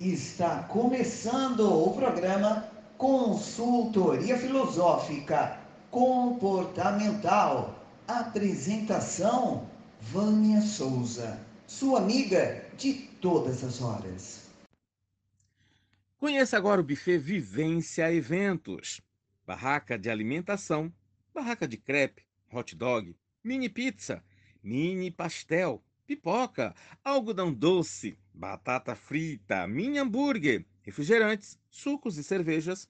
Está começando o programa Consultoria Filosófica Comportamental. Apresentação: Vânia Souza, sua amiga de todas as horas. Conheça agora o buffet Vivência Eventos. Barraca de alimentação, barraca de crepe, hot dog, mini pizza, mini pastel, pipoca, algodão doce, batata frita, mini hambúrguer, refrigerantes, sucos e cervejas,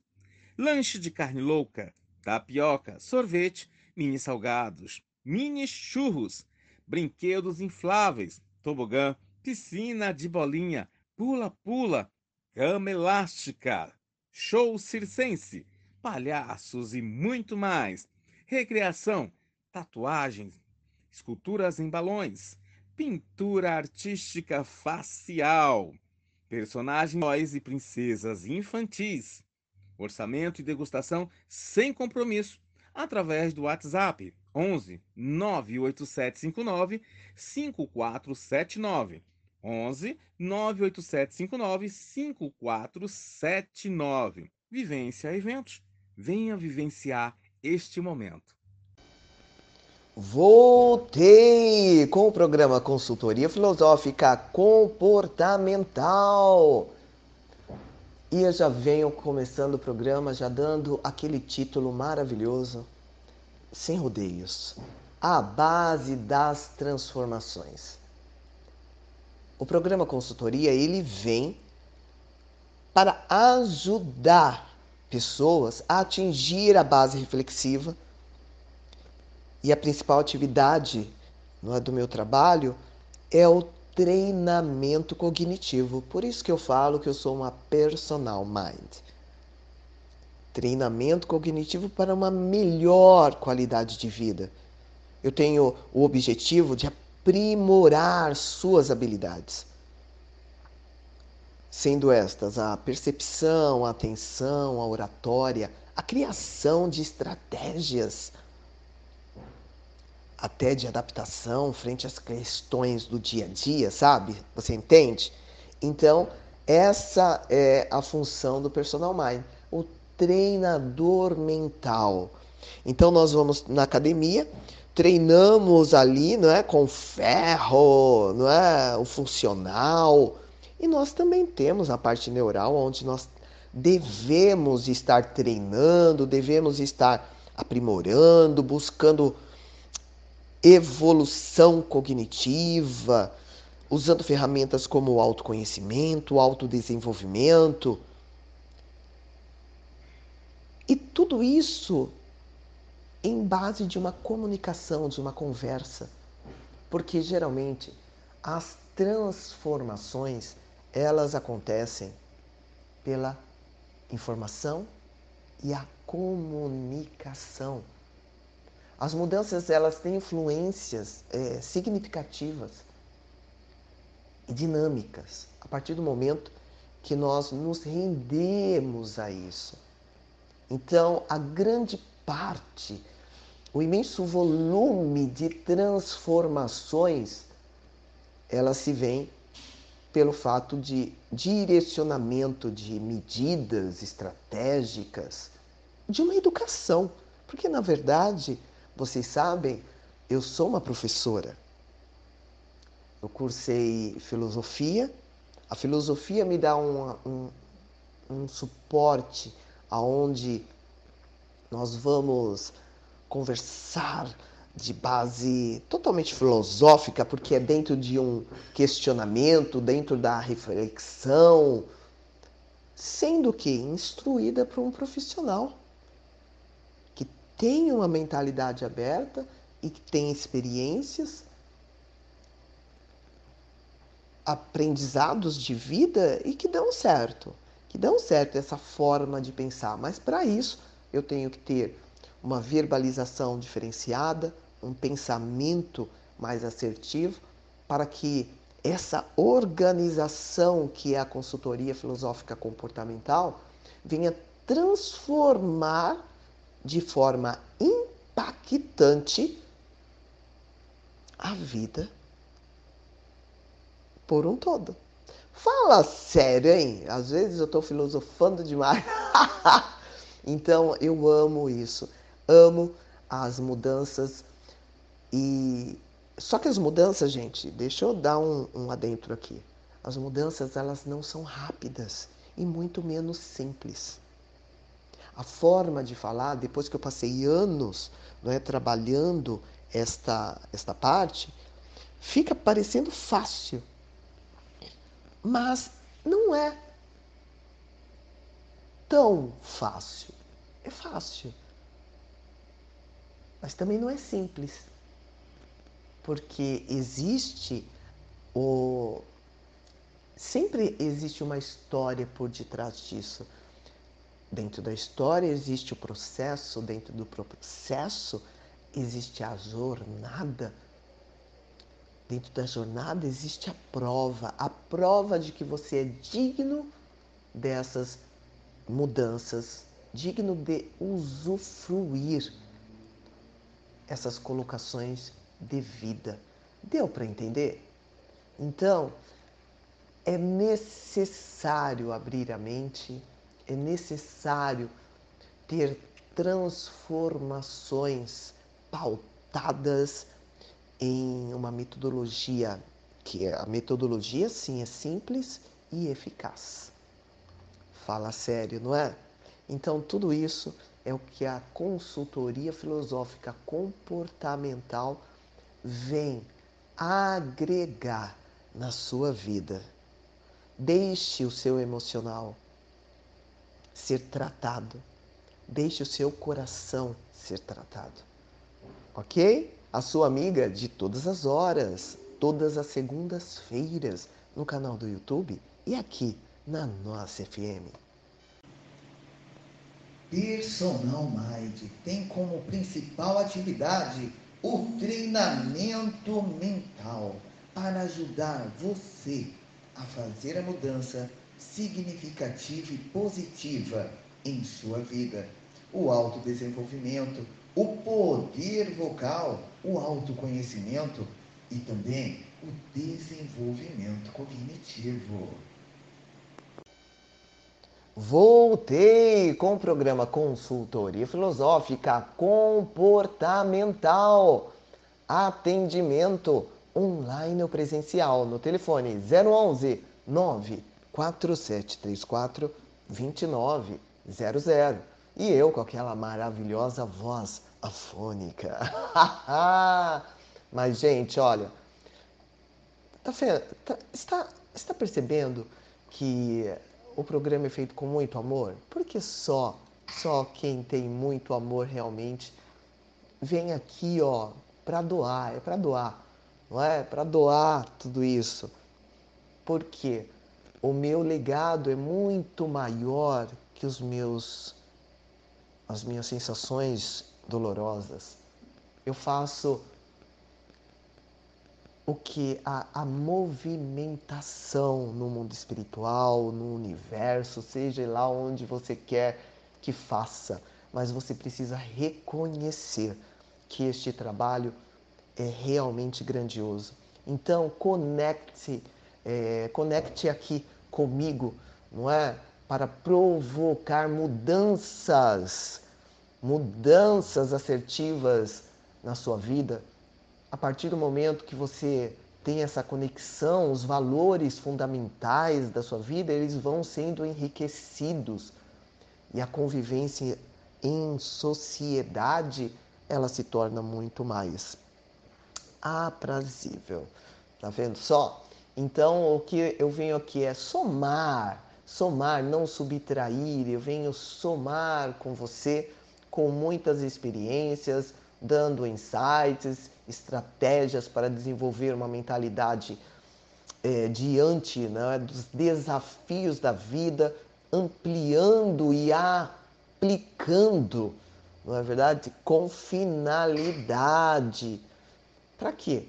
lanche de carne louca, tapioca, sorvete, mini salgados, mini churros, brinquedos infláveis, tobogã, piscina de bolinha, pula-pula, cama elástica, show circense, palhaços e muito mais. Recreação, tatuagens, esculturas em balões, pintura artística facial, personagens e princesas infantis, orçamento e degustação sem compromisso, através do WhatsApp 11 98759 5479. 11 98759 5479. Vivência Eventos. Venha vivenciar este momento. Voltei com o programa Consultoria Filosófica Comportamental. E eu já venho começando o programa já dando aquele título maravilhoso, sem rodeios, a base das transformações. O programa Consultoria, ele vem para ajudar pessoas a atingir a base reflexiva e a principal atividade é, do meu trabalho é o treinamento cognitivo. Por isso que eu falo que eu sou uma personal mind. Treinamento cognitivo para uma melhor qualidade de vida. Eu tenho o objetivo de aprimorar suas habilidades. Sendo estas a percepção, a atenção, a oratória, a criação de estratégias até de adaptação frente às questões do dia a dia, sabe? Você entende? Então, essa é a função do personal mind, o treinador mental. Então, nós vamos na academia, treinamos ali, não é, com ferro, não é, o funcional. E nós também temos a parte neural onde nós devemos estar treinando, devemos estar aprimorando, buscando evolução cognitiva, usando ferramentas como o autoconhecimento, o autodesenvolvimento. E tudo isso em base de uma comunicação, de uma conversa. Porque geralmente as transformações, elas acontecem pela informação e a comunicação. As mudanças elas têm influências é, significativas e dinâmicas a partir do momento que nós nos rendemos a isso. Então, a grande parte, o imenso volume de transformações, ela se vem pelo fato de direcionamento de medidas estratégicas, de uma educação. Porque, na verdade, vocês sabem, eu sou uma professora. Eu cursei filosofia. A filosofia me dá um, um, um suporte aonde nós vamos conversar de base totalmente filosófica, porque é dentro de um questionamento, dentro da reflexão, sendo que instruída por um profissional tem uma mentalidade aberta e que tem experiências, aprendizados de vida e que dão certo, que dão certo essa forma de pensar. Mas para isso eu tenho que ter uma verbalização diferenciada, um pensamento mais assertivo, para que essa organização que é a consultoria filosófica comportamental venha transformar de forma impactante a vida por um todo. Fala sério, hein? Às vezes eu estou filosofando demais. então eu amo isso. Amo as mudanças e só que as mudanças, gente, deixa eu dar um, um adentro aqui. As mudanças elas não são rápidas e muito menos simples. A forma de falar, depois que eu passei anos não é, trabalhando esta, esta parte, fica parecendo fácil. Mas não é tão fácil. É fácil. Mas também não é simples. Porque existe o. Sempre existe uma história por detrás disso. Dentro da história existe o processo, dentro do processo existe a jornada Dentro da jornada existe a prova, a prova de que você é digno dessas mudanças, digno de usufruir essas colocações de vida. Deu para entender? Então, é necessário abrir a mente, é necessário ter transformações pautadas em uma metodologia que é, a metodologia sim é simples e eficaz. Fala sério, não é? Então tudo isso é o que a consultoria filosófica comportamental vem agregar na sua vida. Deixe o seu emocional ser tratado. Deixe o seu coração ser tratado. Ok? a sua amiga de todas as horas, todas as segundas-feiras, no canal do YouTube e aqui na nossa FM. Personal Mind tem como principal atividade o treinamento mental para ajudar você a fazer a mudança significativa e positiva em sua vida. O autodesenvolvimento, o poder vocal o autoconhecimento e também o desenvolvimento cognitivo. Voltei com o programa Consultoria Filosófica Comportamental. Atendimento online ou presencial no telefone 011 94734 2900. E eu com aquela maravilhosa voz afônica. Mas, gente, olha, tá, tá, está, está percebendo que o programa é feito com muito amor? Porque só, só quem tem muito amor realmente vem aqui, ó, para doar, é para doar, não é? Para doar tudo isso. Porque o meu legado é muito maior que os meus as minhas sensações dolorosas. Eu faço o que a, a movimentação no mundo espiritual, no universo, seja lá onde você quer que faça, mas você precisa reconhecer que este trabalho é realmente grandioso. Então conecte, é, conecte aqui comigo, não é, para provocar mudanças mudanças assertivas na sua vida, a partir do momento que você tem essa conexão, os valores fundamentais da sua vida, eles vão sendo enriquecidos e a convivência em sociedade, ela se torna muito mais aprazível. Tá vendo só? Então, o que eu venho aqui é somar, somar, não subtrair, eu venho somar com você com muitas experiências, dando insights, estratégias para desenvolver uma mentalidade é, diante né, dos desafios da vida, ampliando e aplicando, não é verdade? Com finalidade. Para quê?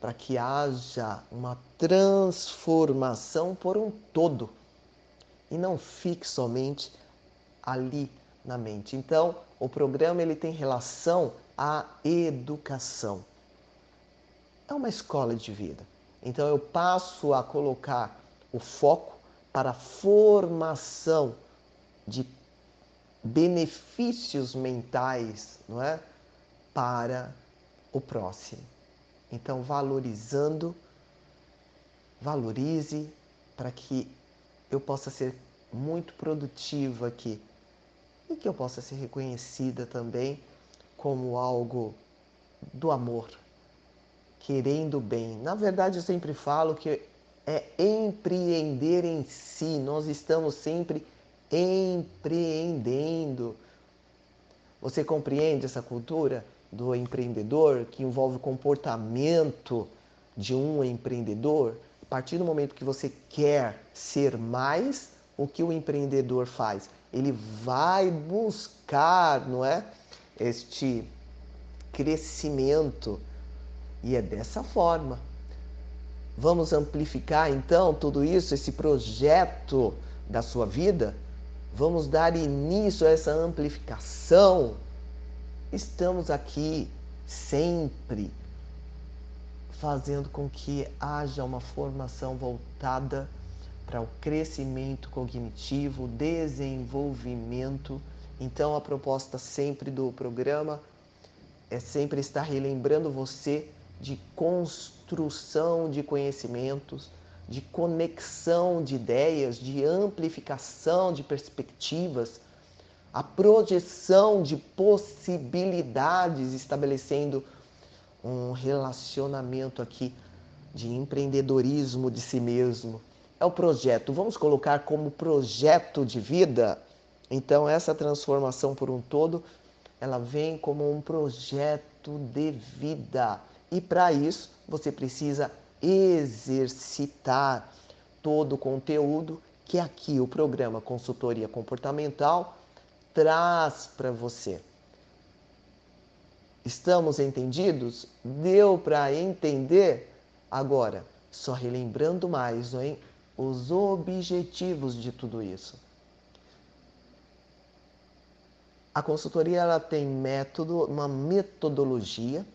Para que haja uma transformação por um todo e não fique somente ali na mente. Então, o programa ele tem relação à educação. É uma escola de vida. Então eu passo a colocar o foco para a formação de benefícios mentais, não é? Para o próximo. Então, valorizando, valorize para que eu possa ser muito produtiva aqui e que eu possa ser reconhecida também como algo do amor, querendo bem. Na verdade, eu sempre falo que é empreender em si, nós estamos sempre empreendendo. Você compreende essa cultura do empreendedor que envolve o comportamento de um empreendedor? A partir do momento que você quer ser mais, o que o empreendedor faz? Ele vai buscar, não é? Este crescimento. E é dessa forma. Vamos amplificar então tudo isso, esse projeto da sua vida? Vamos dar início a essa amplificação. Estamos aqui sempre fazendo com que haja uma formação voltada para o crescimento cognitivo, desenvolvimento. Então, a proposta sempre do programa é sempre estar relembrando você de construção de conhecimentos de conexão de ideias, de amplificação de perspectivas, a projeção de possibilidades, estabelecendo um relacionamento aqui de empreendedorismo de si mesmo. É o projeto, vamos colocar como projeto de vida. Então essa transformação por um todo, ela vem como um projeto de vida. E para isso, você precisa exercitar todo o conteúdo que aqui o programa Consultoria Comportamental traz para você. Estamos entendidos? Deu para entender? Agora, só relembrando mais, é? os objetivos de tudo isso. A consultoria ela tem método, uma metodologia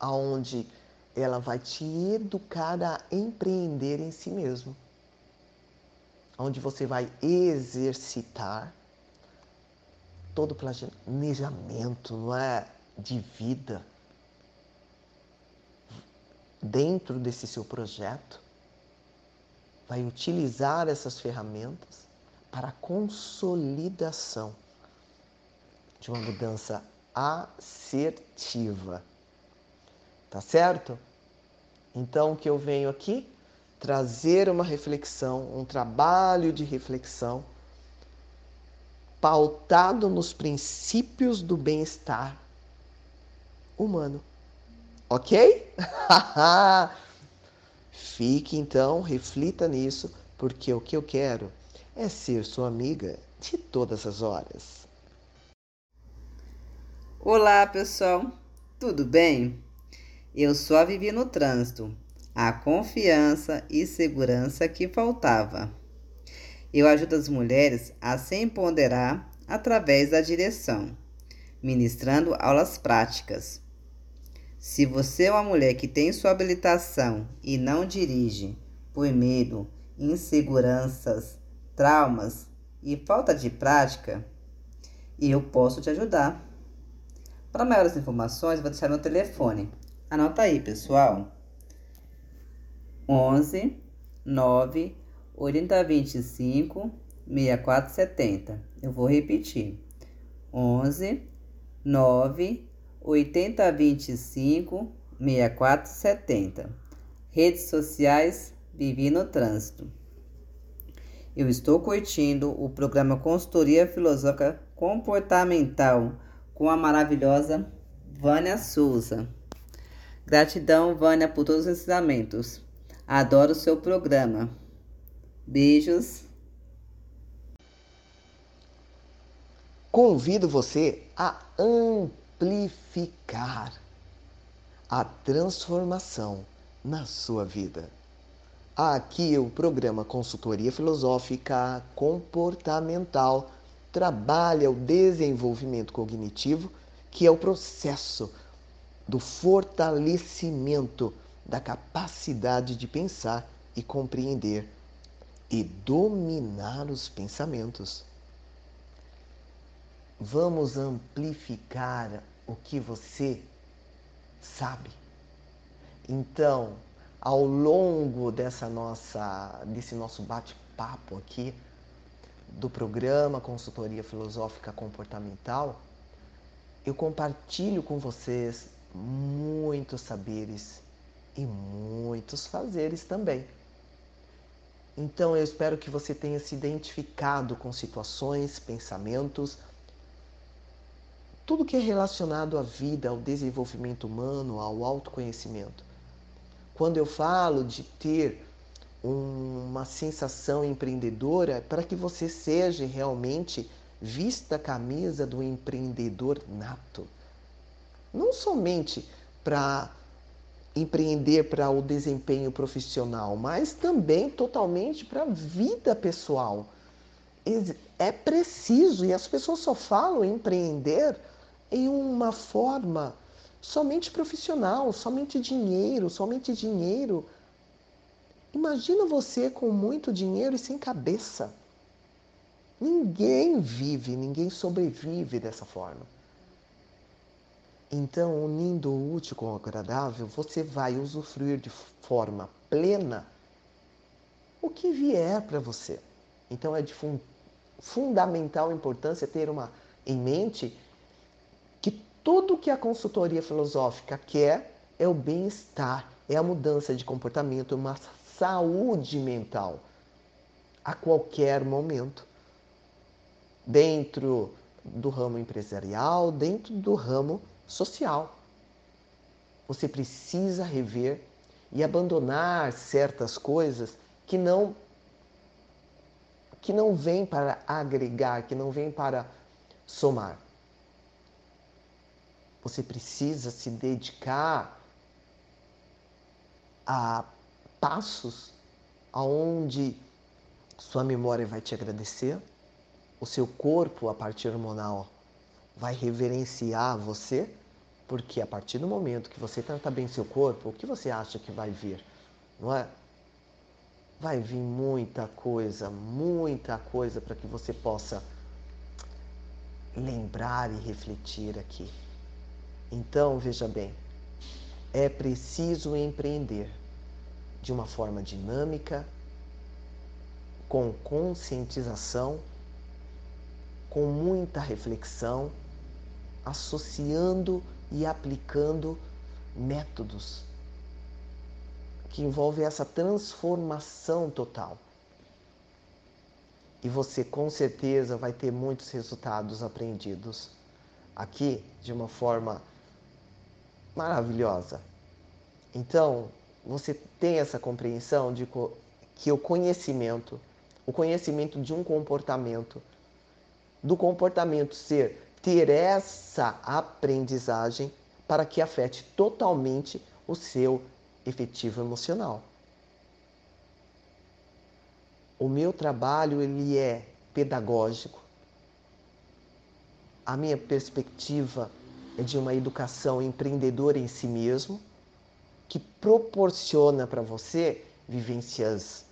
aonde ela vai te educar a empreender em si mesmo. Onde você vai exercitar todo o planejamento, não é, de vida dentro desse seu projeto. Vai utilizar essas ferramentas para a consolidação de uma mudança assertiva. Tá certo? Então, o que eu venho aqui? Trazer uma reflexão, um trabalho de reflexão pautado nos princípios do bem-estar humano. Ok? Fique então, reflita nisso, porque o que eu quero é ser sua amiga de todas as horas. Olá, pessoal, tudo bem? Eu só vivi no trânsito, a confiança e segurança que faltava. Eu ajudo as mulheres a se empoderar através da direção, ministrando aulas práticas. Se você é uma mulher que tem sua habilitação e não dirige por medo, inseguranças, traumas e falta de prática, eu posso te ajudar. Para maiores informações, vou deixar meu telefone Anota aí, pessoal. 11 9 8025 6470. Eu vou repetir. 11 9 8025 6470. Redes sociais Vivi no Trânsito. Eu estou curtindo o programa Consultoria Filosófica Comportamental com a maravilhosa Vânia Souza. Gratidão, Vânia, por todos os ensinamentos. Adoro o seu programa. Beijos. Convido você a amplificar a transformação na sua vida. Aqui o programa Consultoria Filosófica Comportamental trabalha o desenvolvimento cognitivo, que é o processo do fortalecimento da capacidade de pensar e compreender e dominar os pensamentos. Vamos amplificar o que você sabe. Então, ao longo dessa nossa desse nosso bate-papo aqui do programa Consultoria Filosófica Comportamental, eu compartilho com vocês muitos saberes e muitos fazeres também. Então eu espero que você tenha se identificado com situações, pensamentos, tudo que é relacionado à vida, ao desenvolvimento humano, ao autoconhecimento. Quando eu falo de ter uma sensação empreendedora, é para que você seja realmente vista a camisa do empreendedor nato. Não somente para empreender para o desempenho profissional, mas também totalmente para a vida pessoal. É preciso, e as pessoas só falam empreender em uma forma somente profissional, somente dinheiro, somente dinheiro. Imagina você com muito dinheiro e sem cabeça. Ninguém vive, ninguém sobrevive dessa forma. Então, unindo o útil com o agradável, você vai usufruir de forma plena o que vier para você. Então, é de fun fundamental importância ter uma em mente tudo que a consultoria filosófica quer é o bem-estar, é a mudança de comportamento, uma saúde mental a qualquer momento. Dentro do ramo empresarial, dentro do ramo social. Você precisa rever e abandonar certas coisas que não que não vêm para agregar, que não vêm para somar. Você precisa se dedicar a passos aonde sua memória vai te agradecer, o seu corpo, a parte hormonal, vai reverenciar você, porque a partir do momento que você trata bem seu corpo, o que você acha que vai vir? Não é? Vai vir muita coisa, muita coisa para que você possa lembrar e refletir aqui. Então, veja bem, é preciso empreender de uma forma dinâmica, com conscientização, com muita reflexão associando e aplicando métodos que envolvem essa transformação total. E você com certeza vai ter muitos resultados aprendidos aqui de uma forma maravilhosa. Então, você tem essa compreensão de que o conhecimento, o conhecimento de um comportamento, do comportamento ser ter essa aprendizagem para que afete totalmente o seu efetivo emocional. O meu trabalho ele é pedagógico. A minha perspectiva é de uma educação empreendedora em si mesmo, que proporciona para você vivências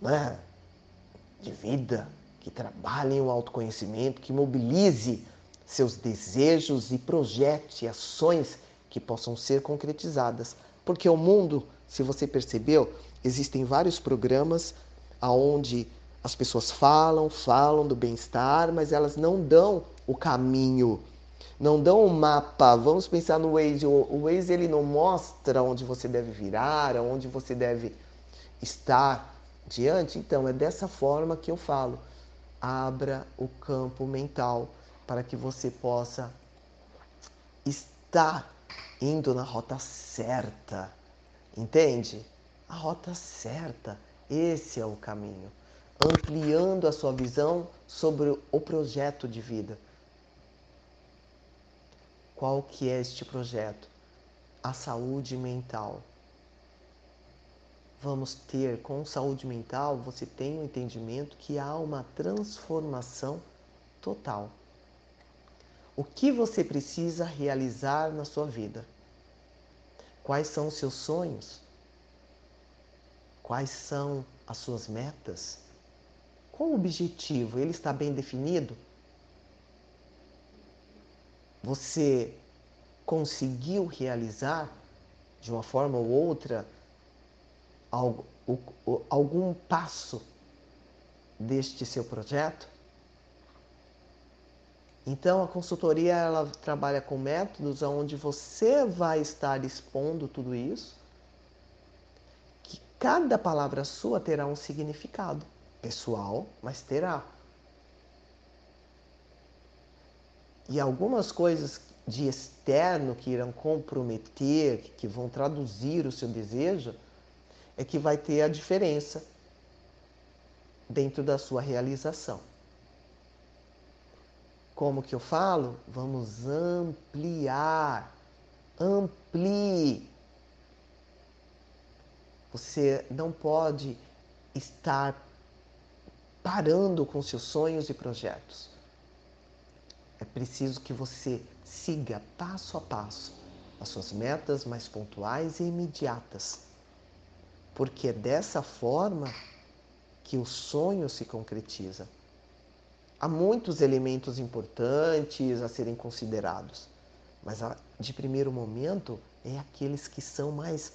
né, de vida, que trabalhem o autoconhecimento, que mobilize seus desejos e projete ações que possam ser concretizadas. Porque o mundo, se você percebeu, existem vários programas aonde as pessoas falam, falam do bem-estar, mas elas não dão o caminho, não dão o mapa. Vamos pensar no Waze. O Waze ele não mostra onde você deve virar, onde você deve estar diante. Então é dessa forma que eu falo. Abra o campo mental para que você possa estar indo na rota certa. Entende? A rota certa. Esse é o caminho. Ampliando a sua visão sobre o projeto de vida. Qual que é este projeto? A saúde mental. Vamos ter com saúde mental, você tem o um entendimento que há uma transformação total o que você precisa realizar na sua vida. Quais são os seus sonhos? Quais são as suas metas? Qual o objetivo? Ele está bem definido? Você conseguiu realizar de uma forma ou outra algum passo deste seu projeto? Então a consultoria ela trabalha com métodos onde você vai estar expondo tudo isso, que cada palavra sua terá um significado pessoal, mas terá. E algumas coisas de externo que irão comprometer, que vão traduzir o seu desejo, é que vai ter a diferença dentro da sua realização. Como que eu falo? Vamos ampliar. Amplie. Você não pode estar parando com seus sonhos e projetos. É preciso que você siga passo a passo as suas metas mais pontuais e imediatas. Porque é dessa forma que o sonho se concretiza há muitos elementos importantes a serem considerados, mas de primeiro momento é aqueles que são mais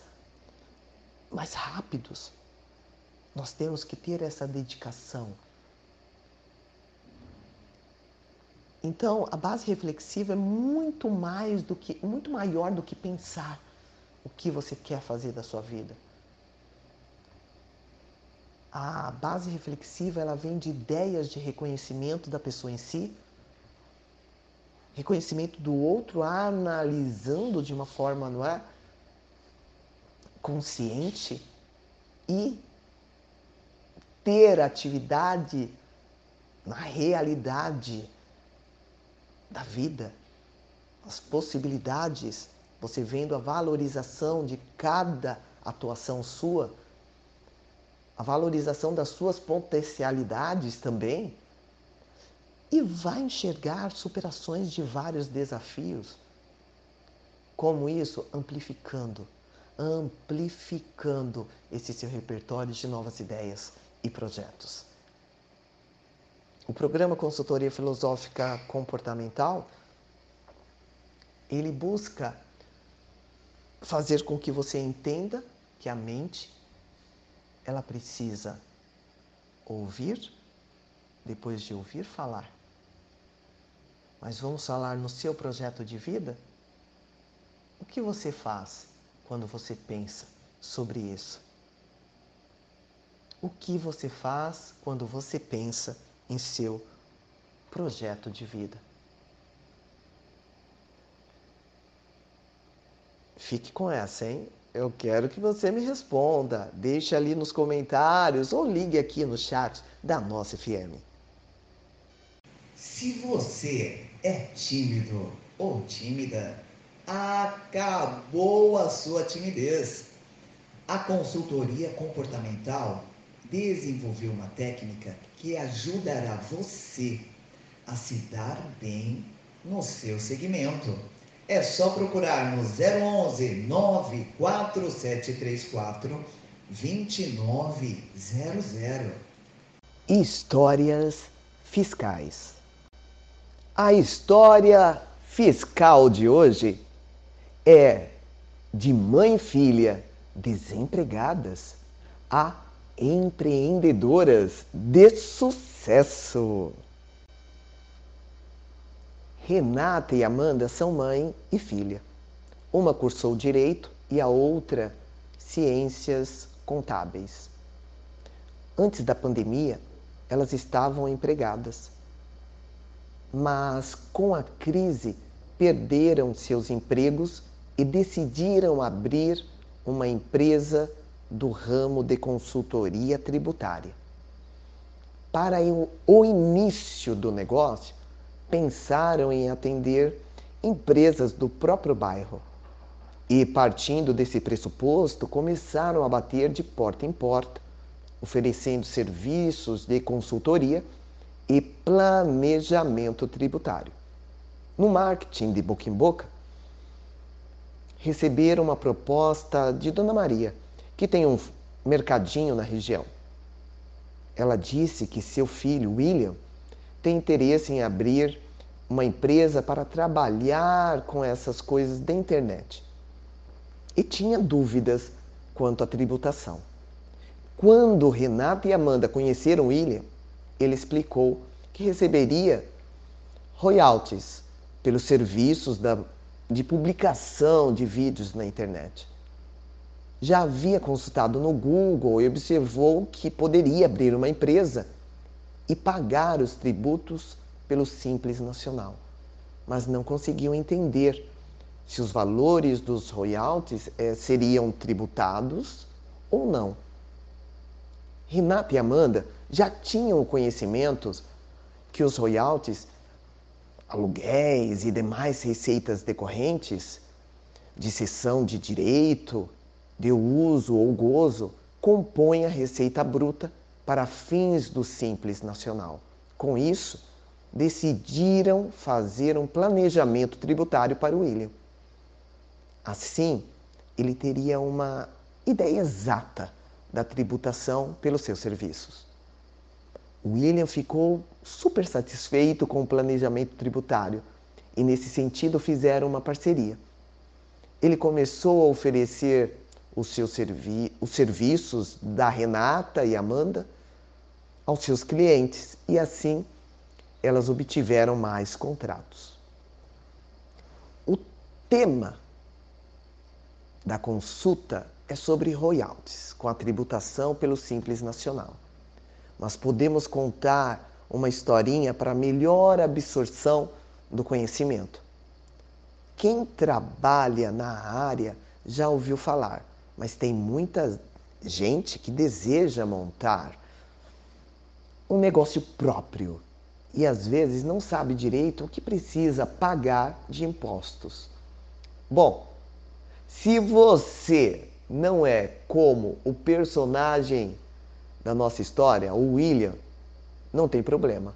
mais rápidos. Nós temos que ter essa dedicação. Então, a base reflexiva é muito mais do que muito maior do que pensar o que você quer fazer da sua vida. A base reflexiva ela vem de ideias de reconhecimento da pessoa em si, reconhecimento do outro, analisando de uma forma não é consciente e ter atividade na realidade da vida, as possibilidades, você vendo a valorização de cada atuação sua a valorização das suas potencialidades também, e vai enxergar superações de vários desafios. Como isso? Amplificando, amplificando esse seu repertório de novas ideias e projetos. O programa Consultoria Filosófica Comportamental, ele busca fazer com que você entenda que a mente ela precisa ouvir, depois de ouvir, falar. Mas vamos falar no seu projeto de vida? O que você faz quando você pensa sobre isso? O que você faz quando você pensa em seu projeto de vida? Fique com essa, hein? Eu quero que você me responda. Deixe ali nos comentários ou ligue aqui no chat da nossa FM. Se você é tímido ou tímida, acabou a sua timidez. A consultoria comportamental desenvolveu uma técnica que ajudará você a se dar bem no seu segmento é só procurar no 011 94734 2900. Histórias fiscais. A história fiscal de hoje é de mãe e filha desempregadas a empreendedoras de sucesso. Renata e Amanda são mãe e filha. Uma cursou direito e a outra ciências contábeis. Antes da pandemia, elas estavam empregadas. Mas com a crise, perderam seus empregos e decidiram abrir uma empresa do ramo de consultoria tributária. Para o início do negócio, pensaram em atender empresas do próprio bairro. E, partindo desse pressuposto, começaram a bater de porta em porta, oferecendo serviços de consultoria e planejamento tributário. No marketing de boca em boca, receberam uma proposta de Dona Maria, que tem um mercadinho na região. Ela disse que seu filho, William, tem interesse em abrir uma empresa para trabalhar com essas coisas da internet. E tinha dúvidas quanto à tributação. Quando Renata e Amanda conheceram William, ele explicou que receberia royalties pelos serviços da, de publicação de vídeos na internet. Já havia consultado no Google e observou que poderia abrir uma empresa e pagar os tributos pelo Simples Nacional, mas não conseguiu entender se os valores dos royalties eh, seriam tributados ou não. Renata e Amanda já tinham conhecimentos que os royalties, aluguéis e demais receitas decorrentes de cessão de direito, de uso ou gozo compõem a receita bruta para fins do Simples Nacional. Com isso, decidiram fazer um planejamento tributário para o William. Assim, ele teria uma ideia exata da tributação pelos seus serviços. William ficou super satisfeito com o planejamento tributário e, nesse sentido, fizeram uma parceria. Ele começou a oferecer os, seus servi os serviços da Renata e Amanda aos seus clientes e, assim, elas obtiveram mais contratos. O tema da consulta é sobre royalties, com a tributação pelo Simples Nacional. Nós podemos contar uma historinha para melhor absorção do conhecimento. Quem trabalha na área já ouviu falar, mas tem muita gente que deseja montar um negócio próprio e às vezes não sabe direito o que precisa pagar de impostos. Bom, se você não é como o personagem da nossa história, o William, não tem problema.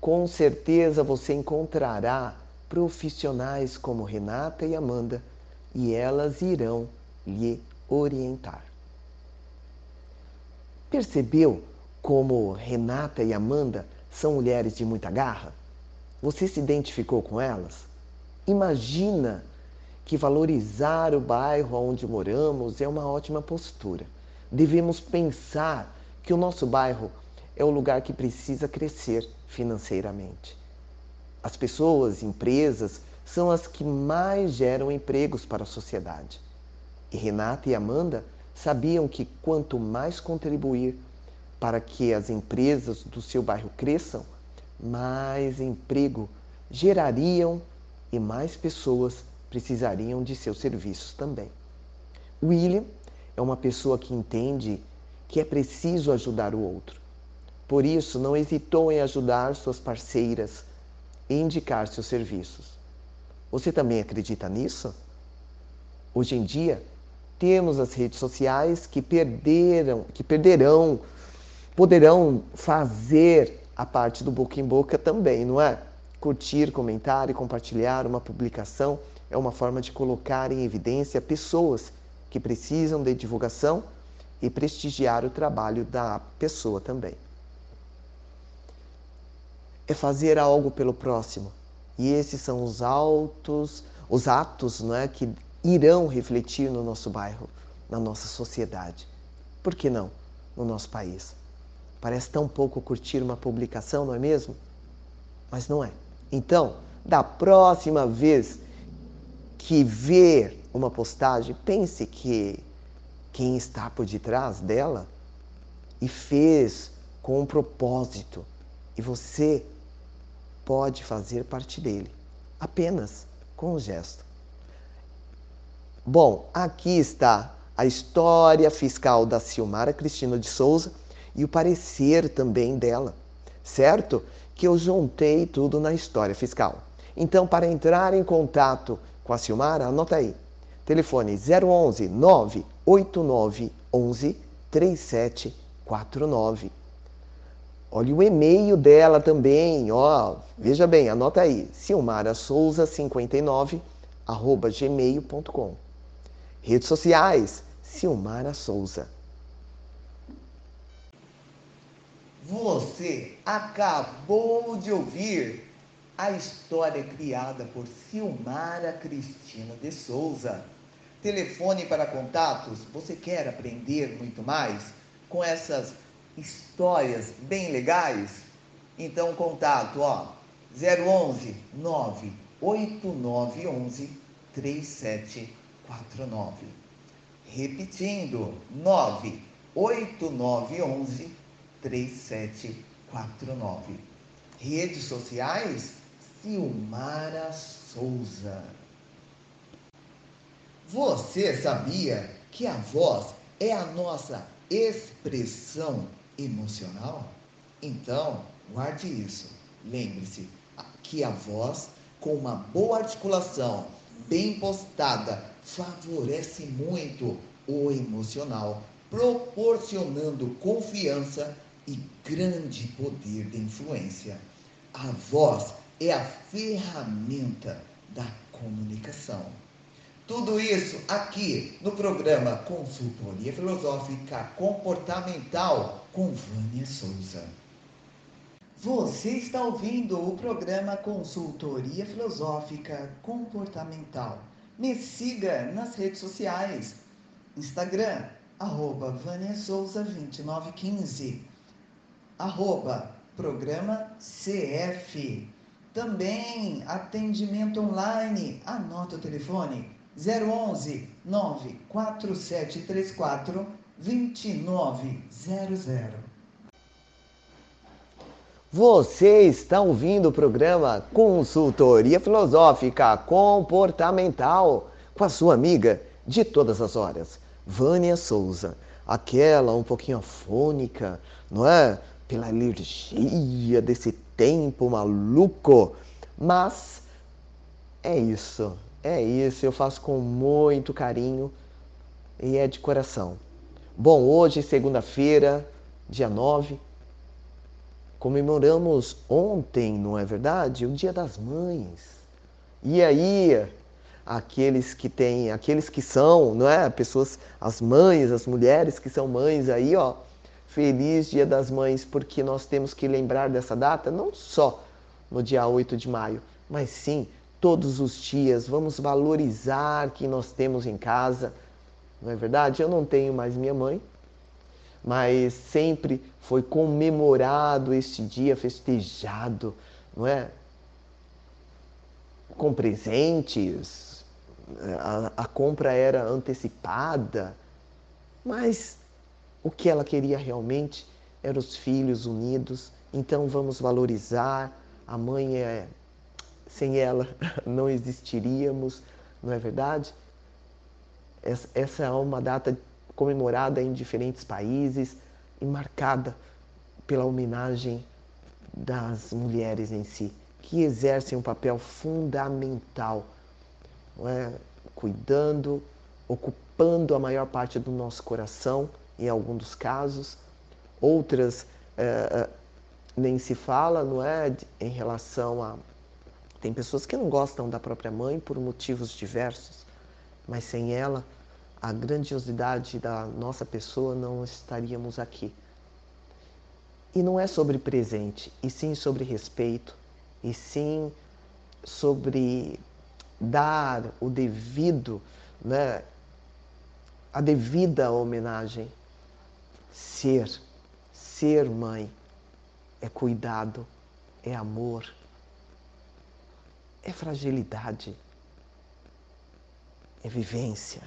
Com certeza você encontrará profissionais como Renata e Amanda e elas irão lhe orientar. Percebeu como Renata e Amanda são mulheres de muita garra? Você se identificou com elas? Imagina que valorizar o bairro onde moramos é uma ótima postura. Devemos pensar que o nosso bairro é o lugar que precisa crescer financeiramente. As pessoas, empresas, são as que mais geram empregos para a sociedade. E Renata e Amanda sabiam que quanto mais contribuir para que as empresas do seu bairro cresçam, mais emprego gerariam e mais pessoas precisariam de seus serviços também. William é uma pessoa que entende que é preciso ajudar o outro. Por isso, não hesitou em ajudar suas parceiras e indicar seus serviços. Você também acredita nisso? Hoje em dia, temos as redes sociais que perderam, que perderão, poderão fazer a parte do boca em boca também, não é? Curtir, comentar e compartilhar uma publicação é uma forma de colocar em evidência pessoas que precisam de divulgação e prestigiar o trabalho da pessoa também. É fazer algo pelo próximo. E esses são os altos, os atos não é, que irão refletir no nosso bairro, na nossa sociedade. Por que não? No nosso país. Parece tão pouco curtir uma publicação, não é mesmo? Mas não é. Então, da próxima vez que ver uma postagem, pense que quem está por detrás dela e fez com um propósito e você pode fazer parte dele, apenas com um gesto. Bom, aqui está a história fiscal da Silmara Cristina de Souza e o parecer também dela, certo? Que eu juntei tudo na história fiscal. Então, para entrar em contato com a Silmara, anota aí. Telefone 011 989 11 3749. Olha o e-mail dela também, ó. Veja bem, anota aí. silmarasouza59 arroba gmail.com. Redes sociais, Silmara Souza. Você acabou de ouvir a história criada por Silmara Cristina de Souza. Telefone para contatos, você quer aprender muito mais com essas histórias bem legais? Então, contato, ó, 011 98911 3749. Repetindo, 98911 3749. Redes sociais, Silmara Souza. Você sabia que a voz é a nossa expressão emocional? Então, guarde isso. Lembre-se que a voz, com uma boa articulação, bem postada, favorece muito o emocional, proporcionando confiança e grande poder de influência. A voz é a ferramenta da comunicação. Tudo isso aqui no programa Consultoria Filosófica Comportamental com Vânia Souza. Você está ouvindo o programa Consultoria Filosófica Comportamental. Me siga nas redes sociais. Instagram, arroba Vânia Souza 2915. Arroba Programa CF. Também atendimento online. Anota o telefone 011 94734 2900. Você está ouvindo o programa Consultoria Filosófica Comportamental com a sua amiga de todas as horas, Vânia Souza. Aquela um pouquinho afônica, não é? Pela alergia desse tempo maluco. Mas é isso, é isso. Eu faço com muito carinho e é de coração. Bom, hoje, segunda-feira, dia 9 Comemoramos ontem, não é verdade? O Dia das Mães. E aí, aqueles que têm, aqueles que são, não é? Pessoas, as mães, as mulheres que são mães aí, ó. Feliz Dia das Mães, porque nós temos que lembrar dessa data não só no dia 8 de maio, mas sim todos os dias. Vamos valorizar quem nós temos em casa. Não é verdade? Eu não tenho mais minha mãe, mas sempre foi comemorado este dia, festejado, não é? Com presentes, a, a compra era antecipada, mas o que ela queria realmente eram os filhos unidos. Então vamos valorizar. A mãe é sem ela não existiríamos, não é verdade? Essa é uma data comemorada em diferentes países e marcada pela homenagem das mulheres em si, que exercem um papel fundamental, é? cuidando, ocupando a maior parte do nosso coração, em alguns dos casos, outras é, nem se fala, não é, em relação a tem pessoas que não gostam da própria mãe por motivos diversos, mas sem ela a grandiosidade da nossa pessoa, não estaríamos aqui. E não é sobre presente, e sim sobre respeito, e sim sobre dar o devido, né, a devida homenagem. Ser, ser mãe, é cuidado, é amor, é fragilidade, é vivência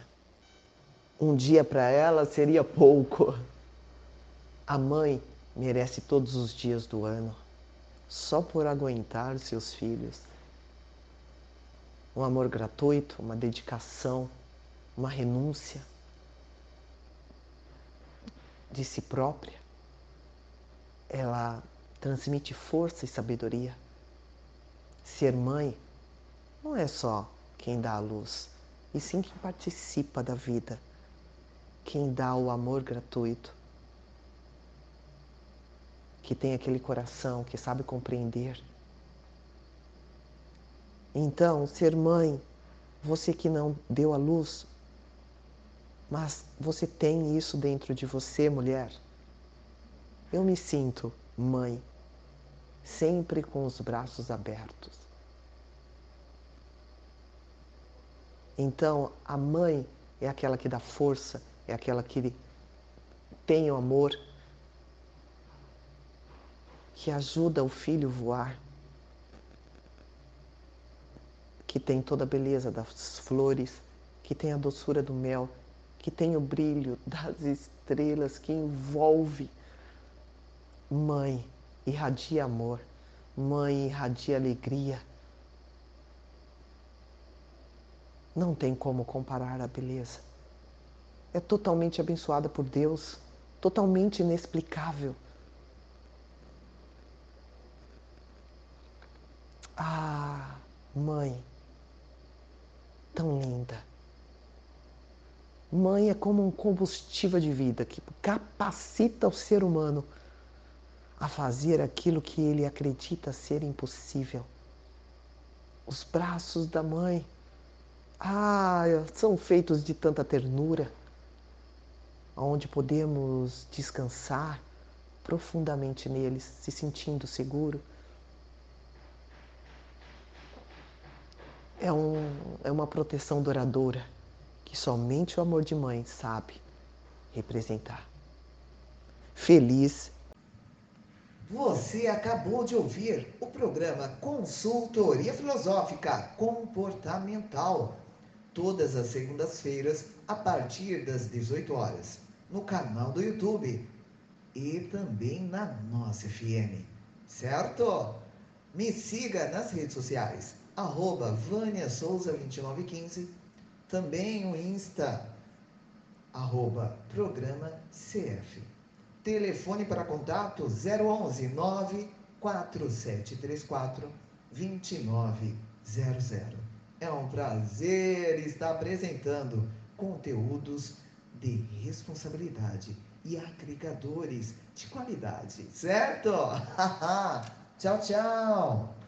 um dia para ela seria pouco. A mãe merece todos os dias do ano, só por aguentar seus filhos. Um amor gratuito, uma dedicação, uma renúncia de si própria. Ela transmite força e sabedoria. Ser mãe não é só quem dá a luz, e sim quem participa da vida quem dá o amor gratuito, que tem aquele coração que sabe compreender. Então, ser mãe, você que não deu a luz, mas você tem isso dentro de você, mulher. Eu me sinto mãe, sempre com os braços abertos. Então, a mãe é aquela que dá força, é aquela que tem o amor, que ajuda o filho voar, que tem toda a beleza das flores, que tem a doçura do mel, que tem o brilho das estrelas, que envolve. Mãe, irradia amor. Mãe, irradia alegria. Não tem como comparar a beleza. É totalmente abençoada por Deus, totalmente inexplicável. Ah, mãe, tão linda. Mãe é como um combustível de vida que capacita o ser humano a fazer aquilo que ele acredita ser impossível. Os braços da mãe, ah, são feitos de tanta ternura, onde podemos descansar profundamente neles, se sentindo seguro. É, um, é uma proteção duradoura que somente o amor de mãe sabe representar. Feliz. Você acabou de ouvir o programa Consultoria Filosófica Comportamental, todas as segundas-feiras, a partir das 18 horas, no canal do YouTube e também na nossa FM, certo? Me siga nas redes sociais, arroba Vânia Souza 2915 também o Insta, arroba programa CF. Telefone para contato 011 94734 2900. É um prazer estar apresentando conteúdos de responsabilidade e agregadores de qualidade, certo? tchau, tchau!